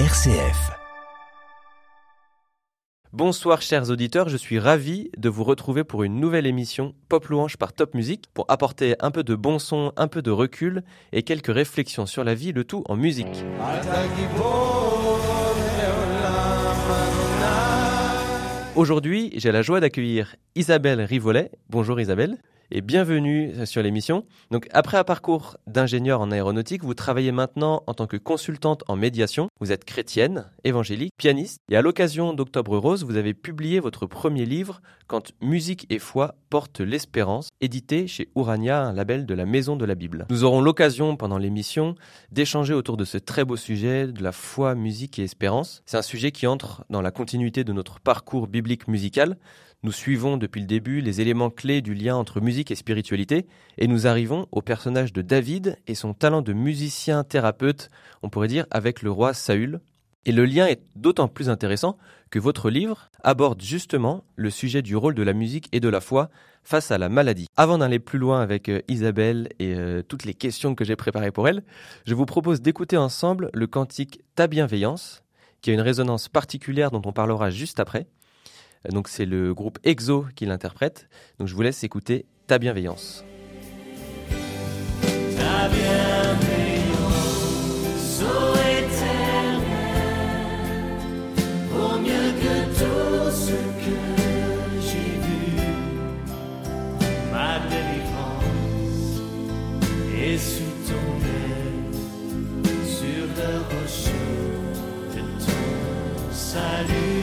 RCF. Bonsoir chers auditeurs, je suis ravi de vous retrouver pour une nouvelle émission Pop Louange par Top Music pour apporter un peu de bon son, un peu de recul et quelques réflexions sur la vie, le tout en musique. Aujourd'hui, j'ai la joie d'accueillir Isabelle Rivolet. Bonjour Isabelle et bienvenue sur l'émission. Donc après un parcours d'ingénieur en aéronautique, vous travaillez maintenant en tant que consultante en médiation. Vous êtes chrétienne, évangélique, pianiste et à l'occasion d'Octobre Rose, vous avez publié votre premier livre Quand musique et foi portent l'espérance, édité chez Urania, un label de la Maison de la Bible. Nous aurons l'occasion pendant l'émission d'échanger autour de ce très beau sujet de la foi, musique et espérance. C'est un sujet qui entre dans la continuité de notre parcours biblique musical. Nous suivons depuis le début les éléments clés du lien entre musique et spiritualité, et nous arrivons au personnage de David et son talent de musicien thérapeute, on pourrait dire, avec le roi Saül. Et le lien est d'autant plus intéressant que votre livre aborde justement le sujet du rôle de la musique et de la foi face à la maladie. Avant d'aller plus loin avec euh, Isabelle et euh, toutes les questions que j'ai préparées pour elle, je vous propose d'écouter ensemble le cantique Ta bienveillance, qui a une résonance particulière dont on parlera juste après. Donc c'est le groupe EXO qui l'interprète. Donc je vous laisse écouter Ta bienveillance. Ta bienveillance, ô éternel, vaut mieux que tout ce que j'ai vu. Ma délivrance est sous ton aile, sur le rocher de ton salut.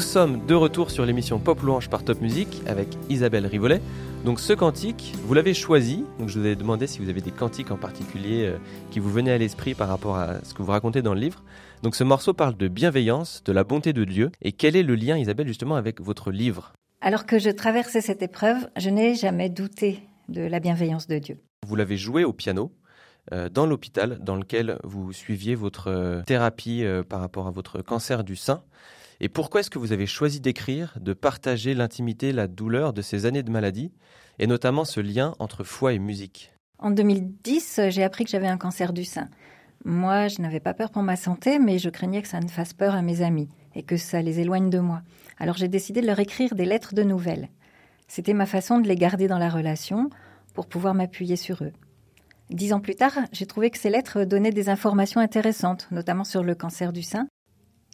Nous sommes de retour sur l'émission Pop Louange par Top Music avec Isabelle Rivolet. Donc ce cantique, vous l'avez choisi. Donc je vous ai demandé si vous avez des cantiques en particulier euh, qui vous venaient à l'esprit par rapport à ce que vous racontez dans le livre. Donc ce morceau parle de bienveillance, de la bonté de Dieu. Et quel est le lien, Isabelle, justement, avec votre livre? Alors que je traversais cette épreuve, je n'ai jamais douté de la bienveillance de Dieu. Vous l'avez joué au piano. euh, dans l'hôpital dans lequel vous suiviez votre euh, thérapie euh, par rapport à votre cancer du sein. Et pourquoi est-ce que vous avez choisi d'écrire, de partager l'intimité, la douleur de ces années de maladie, et notamment ce lien entre foi et musique? En 2010, j'ai appris que j'avais un cancer du sein. Moi, je n'avais pas peur pour ma santé, mais je craignais que ça ne fasse peur à mes amis et que ça les éloigne de moi. Alors j'ai décidé de leur écrire des lettres de nouvelles. C'était ma façon de les garder dans la relation pour pouvoir m'appuyer sur eux. Dix ans plus tard, j'ai trouvé que ces lettres donnaient des informations intéressantes, notamment sur le cancer du sein,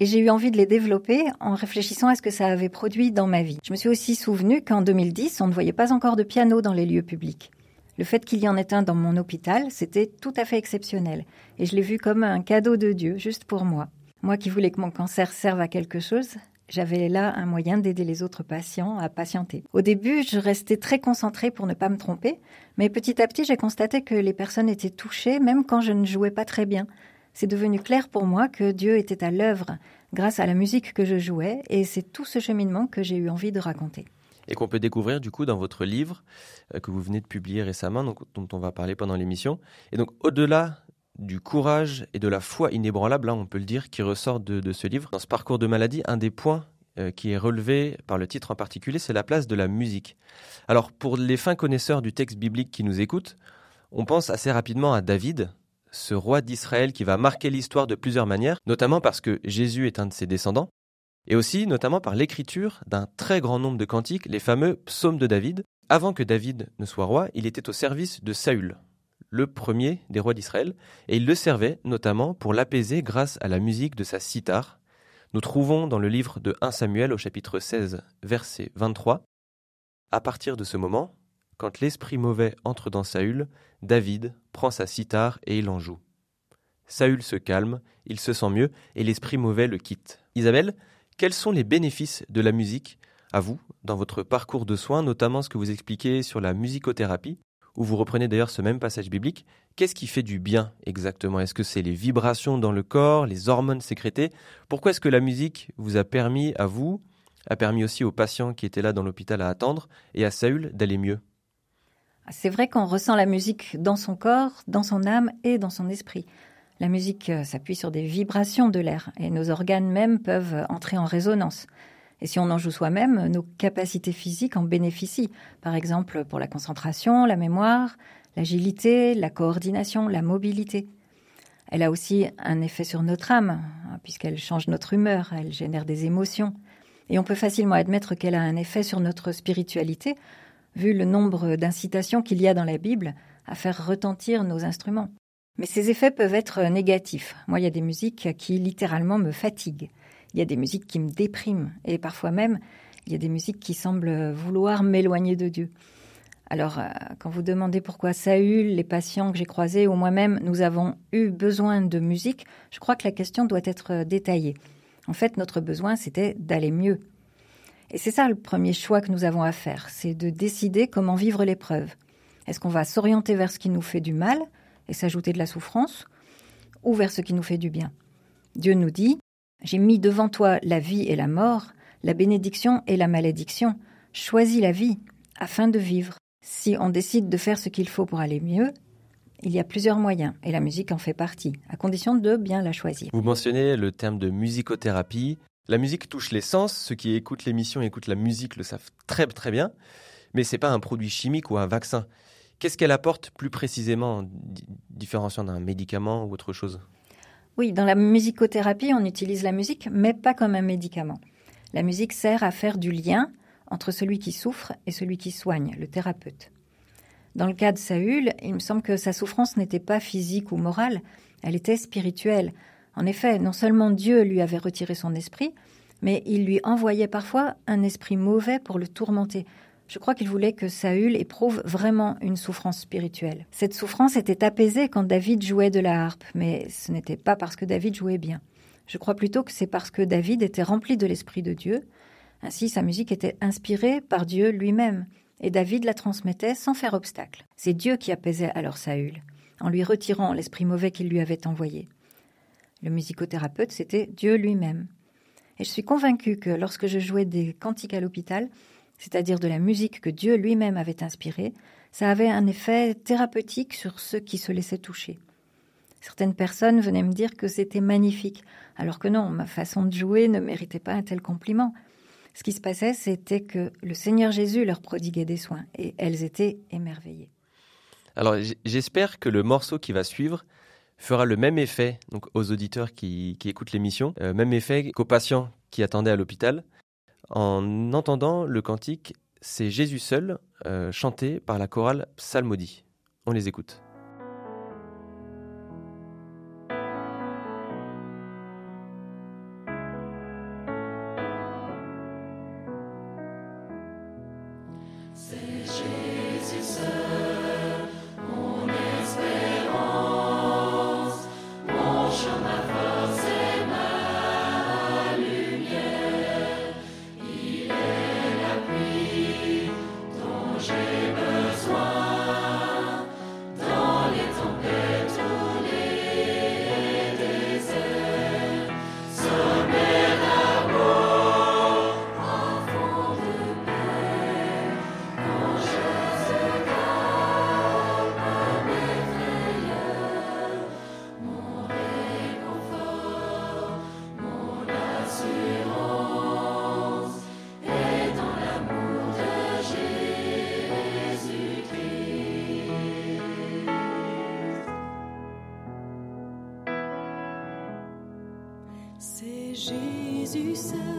et j'ai eu envie de les développer en réfléchissant à ce que ça avait produit dans ma vie. Je me suis aussi souvenu qu'en 2010, on ne voyait pas encore de piano dans les lieux publics. Le fait qu'il y en ait un dans mon hôpital, c'était tout à fait exceptionnel. Et je l'ai vu comme un cadeau de Dieu, juste pour moi. Moi qui voulais que mon cancer serve à quelque chose, j'avais là un moyen d'aider les autres patients à patienter. Au début, je restais très concentrée pour ne pas me tromper, mais petit à petit, j'ai constaté que les personnes étaient touchées, même quand je ne jouais pas très bien. C'est devenu clair pour moi que Dieu était à l'œuvre grâce à la musique que je jouais, et c'est tout ce cheminement que j'ai eu envie de raconter et qu'on peut découvrir du coup dans votre livre euh, que vous venez de publier récemment, dont on va parler pendant l'émission. Et donc au-delà du courage et de la foi inébranlable, là on peut le dire, qui ressort de, ce livre, dans ce parcours de maladie, un des points euh, qui est relevé par le titre en particulier, c'est la place de la musique. Alors pour les fins connaisseurs du texte biblique qui nous écoutent, on pense assez rapidement à David, ce roi d'Israël qui va marquer l'histoire de plusieurs manières, notamment parce que Jésus est un de ses descendants, et aussi notamment par l'écriture d'un très grand nombre de cantiques, les fameux psaumes de David. Avant que David ne soit roi, il était au service de Saül, le premier des rois d'Israël, et il le servait notamment pour l'apaiser grâce à la musique de sa cithare. Nous trouvons dans le livre de 1 Samuel au chapitre 16, verset 23, À partir de ce moment, quand l'esprit mauvais entre dans Saül, David prend sa cithare et il en joue. Saül se calme, il se sent mieux, et l'esprit mauvais le quitte. Isabelle, quels sont les bénéfices de la musique à vous dans votre parcours de soins, notamment ce que vous expliquez sur la musicothérapie, où vous reprenez d'ailleurs ce même passage biblique? Qu'est-ce qui fait du bien exactement? Est-ce que c'est les vibrations dans le corps, les hormones sécrétées? Pourquoi est-ce que la musique vous a permis à vous, a permis aussi aux patients qui étaient là dans l'hôpital à attendre, et à Saül d'aller mieux? C'est vrai qu'on ressent la musique dans son corps, dans son âme et dans son esprit. La musique euh, s'appuie sur des vibrations de l'air et nos organes même peuvent entrer en résonance. Et si on en joue soi-même, nos capacités physiques en bénéficient. Par exemple, pour la concentration, la mémoire, l'agilité, la coordination, la mobilité. Elle a aussi un effet sur notre âme, hein, puisqu'elle change notre humeur, elle génère des émotions. Et on peut facilement admettre qu'elle a un effet sur notre spiritualité, vu le nombre d'incitations qu'il y a dans la Bible à faire retentir nos instruments. Mais ces effets peuvent être négatifs. Moi, il y a des musiques qui littéralement me fatiguent. Il y a des musiques qui me dépriment. Et parfois même, il y a des musiques qui semblent vouloir m'éloigner de Dieu. Alors, euh, quand vous demandez pourquoi Saül, les patients que j'ai croisés ou moi-même, nous avons eu besoin de musique, je crois que la question doit être détaillée. En fait, notre besoin, c'était d'aller mieux. Et c'est ça le premier choix que nous avons à faire, c'est de décider comment vivre l'épreuve. Est-ce qu'on va s'orienter vers ce qui nous fait du mal et s'ajouter de la souffrance, ou vers ce qui nous fait du bien? Dieu nous dit J'ai mis devant toi la vie et la mort, la bénédiction et la malédiction. Choisis la vie afin de vivre. Si on décide de faire ce qu'il faut pour aller mieux, il y a plusieurs moyens, et la musique en fait partie, à condition de bien la choisir. Vous mentionnez le terme de musicothérapie. La musique touche les sens, ceux qui écoutent l'émission et écoutent la musique le savent très très bien, mais ce n'est pas un produit chimique ou un vaccin. Qu'est-ce qu'elle apporte plus précisément, différenciant d'un médicament ou autre chose? Oui, dans la musicothérapie, on utilise la musique, mais pas comme un médicament. La musique sert à faire du lien entre celui qui souffre et celui qui soigne, le thérapeute. Dans le cas de Saül, il me semble que sa souffrance n'était pas physique ou morale, elle était spirituelle. En effet, non seulement Dieu lui avait retiré son esprit, mais il lui envoyait parfois un esprit mauvais pour le tourmenter, je crois qu'il voulait que Saül éprouve vraiment une souffrance spirituelle. Cette souffrance était apaisée quand David jouait de la harpe, mais ce n'était pas parce que David jouait bien. Je crois plutôt que c'est parce que David était rempli de l'Esprit de Dieu. Ainsi, sa musique était inspirée par Dieu lui-même, et David la transmettait sans faire obstacle. C'est Dieu qui apaisait alors Saül, en lui retirant l'esprit mauvais qu'il lui avait envoyé. Le musicothérapeute, c'était Dieu lui-même. Et je suis convaincue que lorsque je jouais des cantiques à l'hôpital, c'est-à-dire de la musique que Dieu lui-même avait inspirée, ça avait un effet thérapeutique sur ceux qui se laissaient toucher. Certaines personnes venaient me dire que c'était magnifique, alors que non, ma façon de jouer ne méritait pas un tel compliment. Ce qui se passait, c'était que le Seigneur Jésus leur prodiguait des soins, et elles étaient émerveillées. Alors j'espère que le morceau qui va suivre fera le même effet aux auditeurs qui, écoutent l'émission, euh, même effet qu'aux patients qui attendaient à l'hôpital. En entendant le cantique C'est Jésus seul, euh, chanté par la chorale Psalmodie. On les écoute. Jésus seul,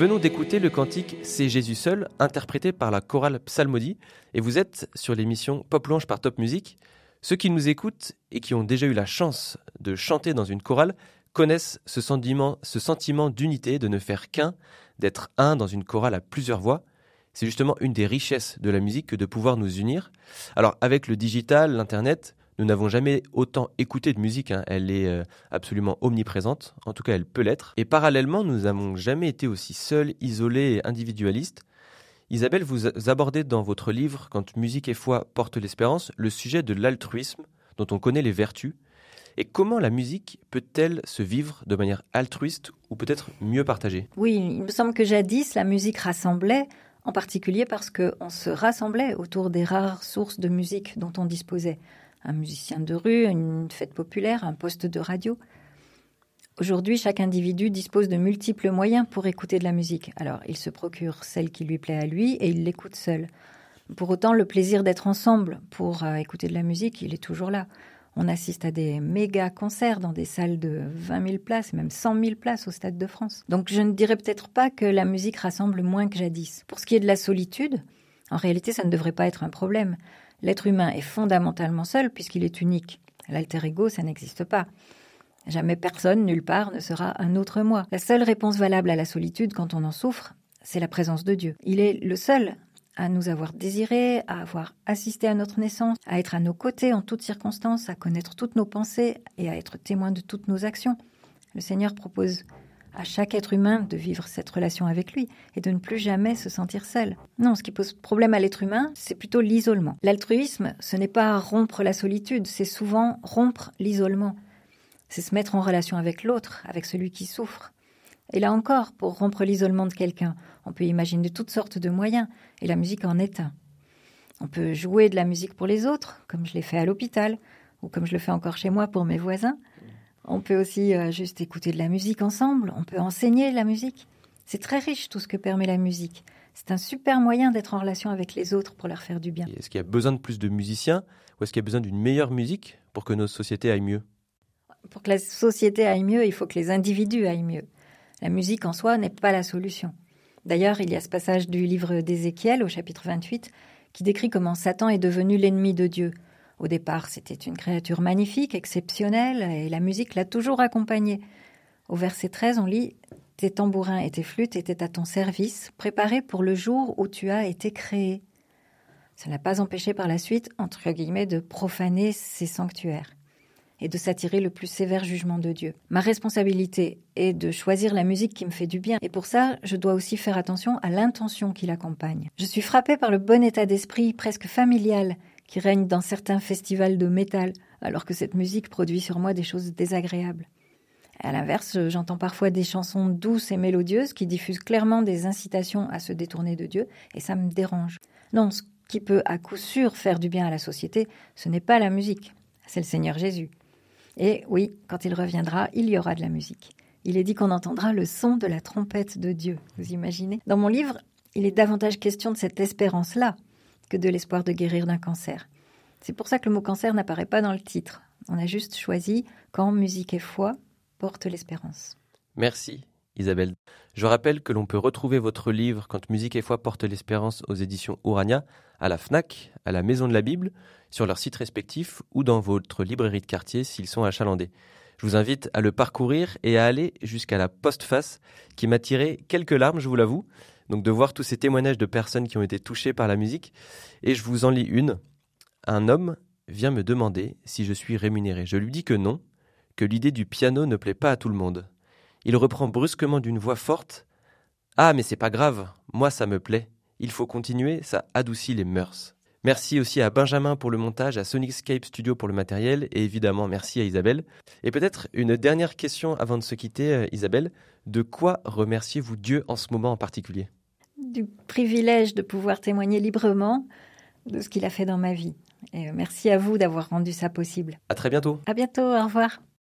venons d'écouter le cantique C'est Jésus seul, interprété par la chorale Psalmodie, et vous êtes sur l'émission Pop Lounge par Top Music. Ceux qui nous écoutent et qui ont déjà eu la chance de chanter dans une chorale connaissent ce sentiment, ce sentiment d'unité, de ne faire qu'un, d'être un dans une chorale à plusieurs voix. C'est justement une des richesses de la musique que de pouvoir nous unir. Alors avec le digital, l'internet, nous n'avons jamais autant écouté de musique. hein. Elle est euh, absolument omniprésente. En tout cas, elle peut l'être. Et parallèlement, nous n'avons jamais été aussi seuls, isolés et individualistes. Isabelle, vous abordez dans votre livre Quand musique et foi portent l'espérance le sujet de l'altruisme, dont on connaît les vertus. Et comment la musique peut-elle se vivre de manière altruiste ou peut-être mieux partagée? Oui, il me semble que jadis, la musique rassemblait, en particulier parce qu'on se rassemblait autour des rares sources de musique dont on disposait. Un musicien de rue, une fête populaire, un poste de radio. Aujourd'hui, chaque individu dispose de multiples moyens pour écouter de la musique. Alors, il se procure celle qui lui plaît à lui et il l'écoute seul. Pour autant, le plaisir d'être ensemble pour euh, écouter de la musique, il est toujours là. On assiste à des méga concerts dans des salles de 20 000 places, même 100 000 places au Stade de France. Donc je ne dirais peut-être pas que la musique rassemble moins que jadis. Pour ce qui est de la solitude, en réalité, ça ne devrait pas être un problème. L'être humain est fondamentalement seul puisqu'il est unique. L'alter ego, ça n'existe pas. Jamais personne, nulle part, ne sera un autre moi. La seule réponse valable à la solitude quand on en souffre, c'est la présence de Dieu. Il est le seul à nous avoir désirés, à avoir assisté à notre naissance, à être à nos côtés en toutes circonstances, à connaître toutes nos pensées et à être témoin de toutes nos actions. Le Seigneur propose à chaque être humain de vivre cette relation avec lui et de ne plus jamais se sentir seul. Non, ce qui pose problème à l'être humain, c'est plutôt l'isolement. L'altruisme, ce n'est pas rompre la solitude, c'est souvent rompre l'isolement. C'est se mettre en relation avec l'autre, avec celui qui souffre. Et là encore, pour rompre l'isolement de quelqu'un, on peut imaginer toutes sortes de moyens, et la musique en est un. On peut jouer de la musique pour les autres, comme je l'ai fait à l'hôpital, ou comme je le fais encore chez moi pour mes voisins. On peut aussi euh, juste écouter de la musique ensemble, on peut enseigner la musique. C'est très riche tout ce que permet la musique. C'est un super moyen d'être en relation avec les autres pour leur faire du bien. Est-ce qu'il y a besoin de plus de musiciens ou est-ce qu'il y a besoin d'une meilleure musique pour que nos sociétés aillent mieux? Pour que la société aille mieux, il faut que les individus aillent mieux. La musique en soi n'est pas la solution. D'ailleurs, il y a ce passage du livre d'Ézéchiel au chapitre 28 qui décrit comment Satan est devenu l'ennemi de Dieu. Au départ, c'était une créature magnifique, exceptionnelle, et la musique l'a toujours accompagné. Au verset 13, on lit Tes tambourins et tes flûtes étaient à ton service, préparés pour le jour où tu as été créé. Ça n'a pas empêché par la suite, entre guillemets, de profaner ces sanctuaires et de s'attirer le plus sévère jugement de Dieu. Ma responsabilité est de choisir la musique qui me fait du bien, et pour ça, je dois aussi faire attention à l'intention qui l'accompagne. Je suis frappée par le bon état d'esprit presque familial qui règne dans certains festivals de métal, alors que cette musique produit sur moi des choses désagréables. À l'inverse, j'entends parfois des chansons douces et mélodieuses qui diffusent clairement des incitations à se détourner de Dieu, et ça me dérange. Non, ce qui peut à coup sûr faire du bien à la société, ce n'est pas la musique, c'est le Seigneur Jésus. Et oui, quand il reviendra, il y aura de la musique. Il est dit qu'on entendra le son de la trompette de Dieu. Vous imaginez Dans mon livre, il est davantage question de cette espérance-là que de l'espoir de guérir d'un cancer. C'est pour ça que le mot cancer n'apparaît pas dans le titre. On a juste choisi quand musique et foi portent l'espérance. Merci Isabelle. Je rappelle que l'on peut retrouver votre livre Quand musique et foi portent l'espérance aux éditions Urania à la FNAC, à la Maison de la Bible, sur leurs sites respectifs ou dans votre librairie de quartier s'ils sont achalandés. Je vous invite à le parcourir et à aller jusqu'à la postface qui m'a tiré quelques larmes, je vous l'avoue. Donc de voir tous ces témoignages de personnes qui ont été touchées par la musique. Et je vous en lis une. Un homme vient me demander si je suis rémunéré. Je lui dis que non, que l'idée du piano ne plaît pas à tout le monde. Il reprend brusquement d'une voix forte. Ah, mais c'est pas grave, moi ça me plaît. Il faut continuer, ça adoucit les mœurs. Merci aussi à Benjamin pour le montage, à Sonicscape Studio pour le matériel et évidemment merci à Isabelle. Et peut-être une dernière question avant de se quitter, euh, Isabelle. De quoi remerciez-vous Dieu en ce moment en particulier? Du privilège de pouvoir témoigner librement de ce qu'il a fait dans ma vie. Et euh, merci à vous d'avoir rendu ça possible. À très bientôt. À bientôt, au revoir.